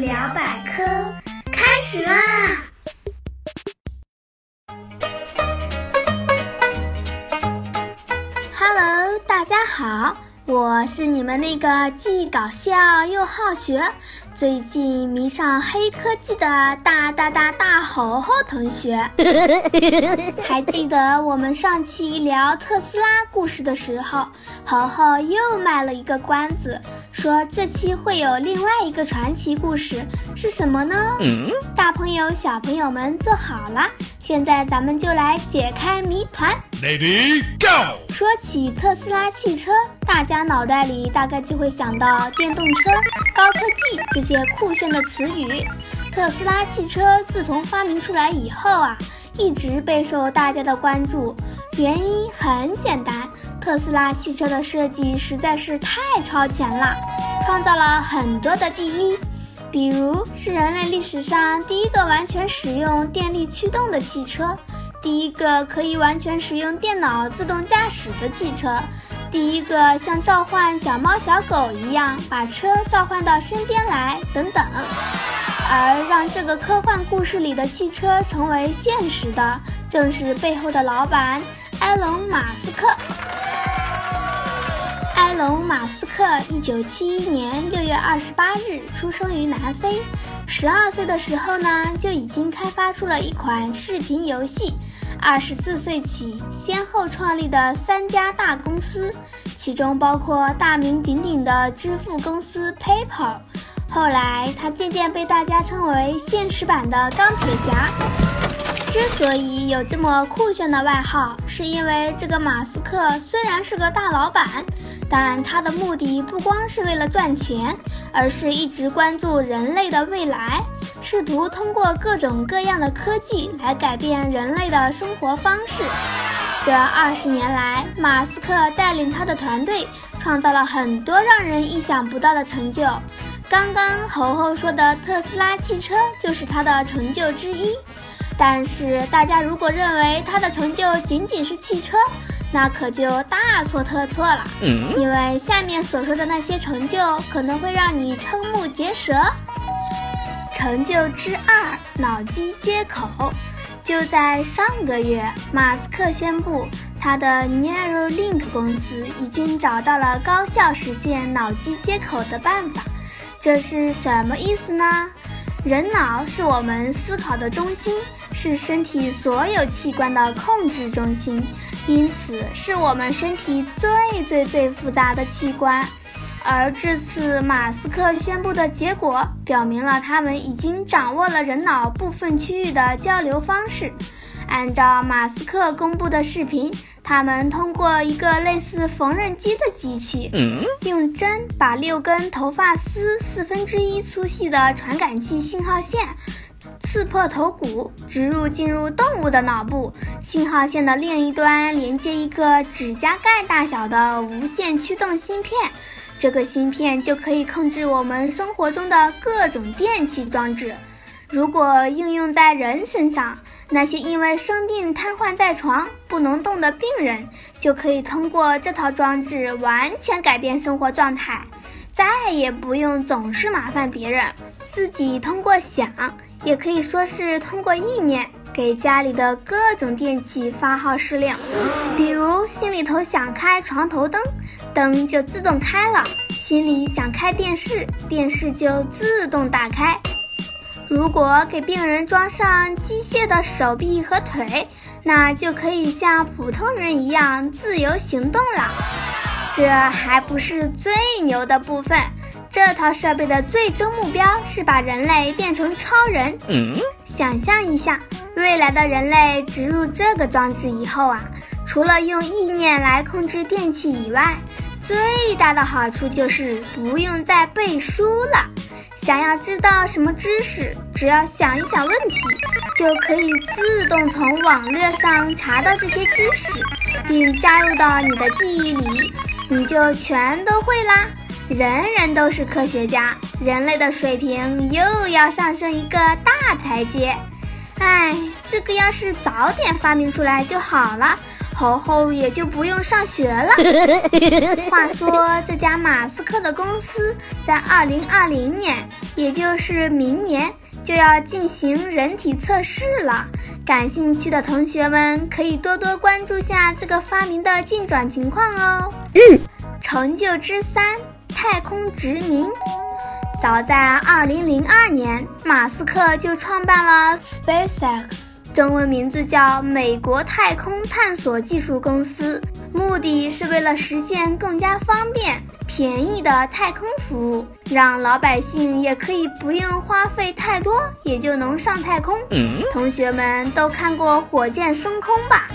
聊百科开始啦大家好，我是你们那个既搞笑又好学。最近迷上黑科技的大大大大猴猴同学，还记得我们上期聊特斯拉故事的时候，猴猴又卖了一个关子，说这期会有另外一个传奇故事，是什么呢？大朋友小朋友们坐好了，现在咱们就来解开谜团。Lady Go！说起特斯拉汽车，大家脑袋里大概就会想到电动车、高科技这些。些酷炫的词语，特斯拉汽车自从发明出来以后啊，一直备受大家的关注。原因很简单，特斯拉汽车的设计实在是太超前了，创造了很多的第一，比如是人类历史上第一个完全使用电力驱动的汽车，第一个可以完全使用电脑自动驾驶的汽车。第一个像召唤小猫小狗一样把车召唤到身边来，等等。而让这个科幻故事里的汽车成为现实的，正是背后的老板埃隆·马斯克。埃隆·马斯克一九七一年六月二十八日出生于南非，十二岁的时候呢，就已经开发出了一款视频游戏。二十四岁起，先后创立的三家大公司，其中包括大名鼎鼎的支付公司 PayPal。后来，他渐渐被大家称为现实版的钢铁侠。之所以有这么酷炫的外号，是因为这个马斯克虽然是个大老板，但他的目的不光是为了赚钱，而是一直关注人类的未来。试图通过各种各样的科技来改变人类的生活方式。这二十年来，马斯克带领他的团队创造了很多让人意想不到的成就。刚刚猴猴说的特斯拉汽车就是他的成就之一。但是，大家如果认为他的成就仅仅是汽车，那可就大错特错了。因为下面所说的那些成就可能会让你瞠目结舌。成就之二，脑机接口。就在上个月，马斯克宣布，他的 Neuralink 公司已经找到了高效实现脑机接口的办法。这是什么意思呢？人脑是我们思考的中心，是身体所有器官的控制中心，因此是我们身体最最最复杂的器官。而这次马斯克宣布的结果，表明了他们已经掌握了人脑部分区域的交流方式。按照马斯克公布的视频，他们通过一个类似缝纫机的机器，用针把六根头发丝四分之一粗细的传感器信号线刺破头骨，植入进入动物的脑部。信号线的另一端连接一个指甲盖大小的无线驱动芯片。这个芯片就可以控制我们生活中的各种电器装置。如果应用在人身上，那些因为生病瘫痪在床不能动的病人，就可以通过这套装置完全改变生活状态，再也不用总是麻烦别人，自己通过想，也可以说是通过意念，给家里的各种电器发号施令。比如心里头想开床头灯。灯就自动开了，心里想开电视，电视就自动打开。如果给病人装上机械的手臂和腿，那就可以像普通人一样自由行动了。这还不是最牛的部分，这套设备的最终目标是把人类变成超人。想象一下，未来的人类植入这个装置以后啊。除了用意念来控制电器以外，最大的好处就是不用再背书了。想要知道什么知识，只要想一想问题，就可以自动从网络上查到这些知识，并加入到你的记忆里，你就全都会啦。人人都是科学家，人类的水平又要上升一个大台阶。哎，这个要是早点发明出来就好了。猴猴也就不用上学了。话说，这家马斯克的公司在二零二零年，也就是明年，就要进行人体测试了。感兴趣的同学们可以多多关注下这个发明的进展情况哦。嗯，成就之三：太空殖民。早在二零零二年，马斯克就创办了 SpaceX。中文名字叫美国太空探索技术公司，目的是为了实现更加方便、便宜的太空服务，让老百姓也可以不用花费太多，也就能上太空。同学们都看过火箭升空吧？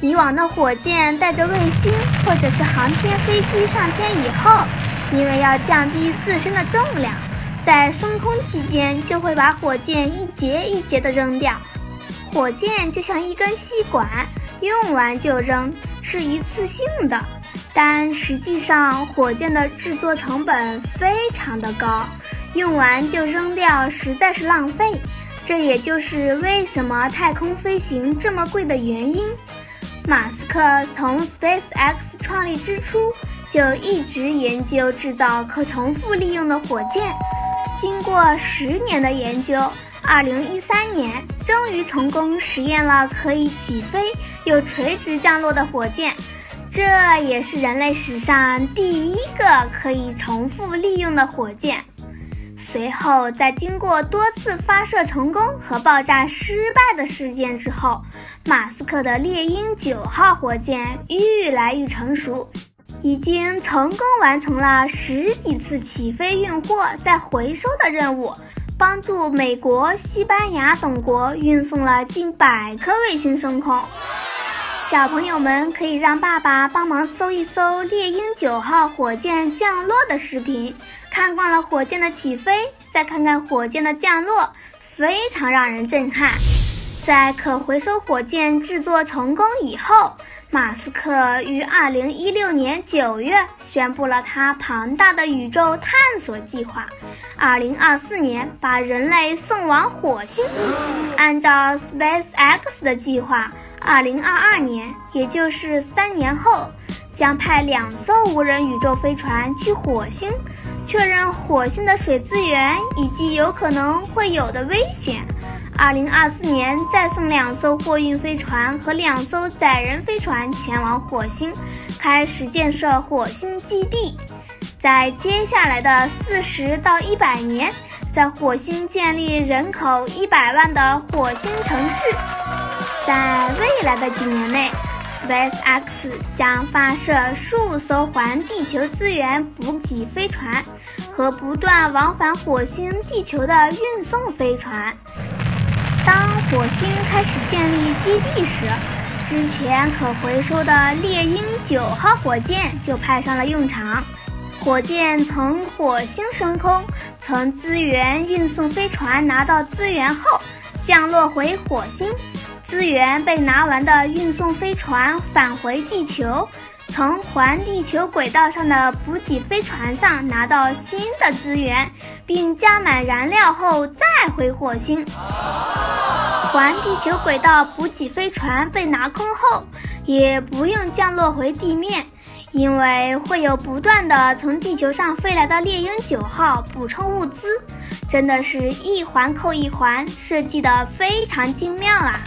以往的火箭带着卫星或者是航天飞机上天以后，因为要降低自身的重量，在升空期间就会把火箭一节一节的扔掉。火箭就像一根吸管，用完就扔，是一次性的。但实际上，火箭的制作成本非常的高，用完就扔掉实在是浪费。这也就是为什么太空飞行这么贵的原因。马斯克从 SpaceX 创立之初就一直研究制造可重复利用的火箭，经过十年的研究。二零一三年，终于成功实验了可以起飞又垂直降落的火箭，这也是人类史上第一个可以重复利用的火箭。随后，在经过多次发射成功和爆炸失败的事件之后，马斯克的猎鹰九号火箭愈来愈成熟，已经成功完成了十几次起飞、运货再回收的任务。帮助美国、西班牙等国运送了近百颗卫星升空。小朋友们可以让爸爸帮忙搜一搜猎鹰九号火箭降落的视频，看惯了火箭的起飞，再看看火箭的降落，非常让人震撼。在可回收火箭制作成功以后。马斯克于二零一六年九月宣布了他庞大的宇宙探索计划，二零二四年把人类送往火星。按照 SpaceX 的计划，二零二二年，也就是三年后，将派两艘无人宇宙飞船去火星，确认火星的水资源以及有可能会有的危险。二零二四年再送两艘货运飞船和两艘载人飞船前往火星，开始建设火星基地。在接下来的四十到一百年，在火星建立人口一百万的火星城市。在未来的几年内，SpaceX 将发射数艘环地球资源补给飞船和不断往返火星、地球的运送飞船。当火星开始建立基地时，之前可回收的猎鹰九号火箭就派上了用场。火箭从火星升空，从资源运送飞船拿到资源后，降落回火星。资源被拿完的运送飞船返回地球，从环地球轨道上的补给飞船上拿到新的资源，并加满燃料后再回火星。环地球轨道补给飞船被拿空后，也不用降落回地面，因为会有不断的从地球上飞来的猎鹰九号补充物资，真的是一环扣一环，设计的非常精妙啊！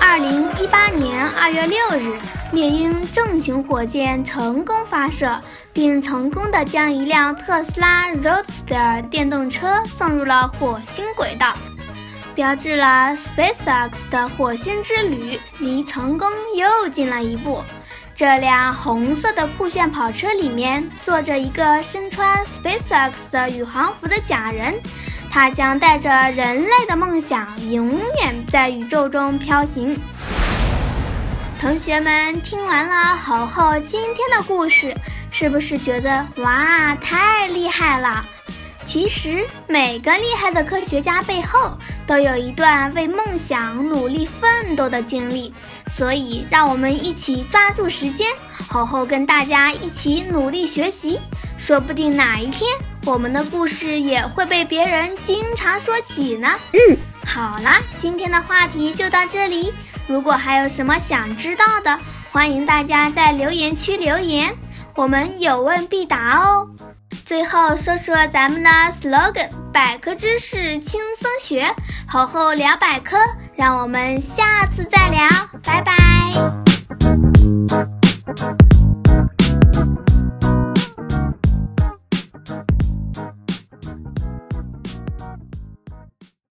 二零一八年二月六日，猎鹰重型火箭成功发射，并成功的将一辆特斯拉 Roadster 电动车送入了火星轨道。标志了 SpaceX 的火星之旅离成功又近了一步。这辆红色的酷炫跑车里面坐着一个身穿 SpaceX 的宇航服的假人，他将带着人类的梦想永远在宇宙中飘行。同学们听完了猴猴今天的故事，是不是觉得哇，太厉害了？其实每个厉害的科学家背后都有一段为梦想努力奋斗的经历，所以让我们一起抓住时间，好好跟大家一起努力学习，说不定哪一天我们的故事也会被别人经常说起呢。嗯，好了，今天的话题就到这里。如果还有什么想知道的，欢迎大家在留言区留言，我们有问必答哦。最后说说咱们的 slogan：百科知识轻松学，好好聊百科。让我们下次再聊，拜拜。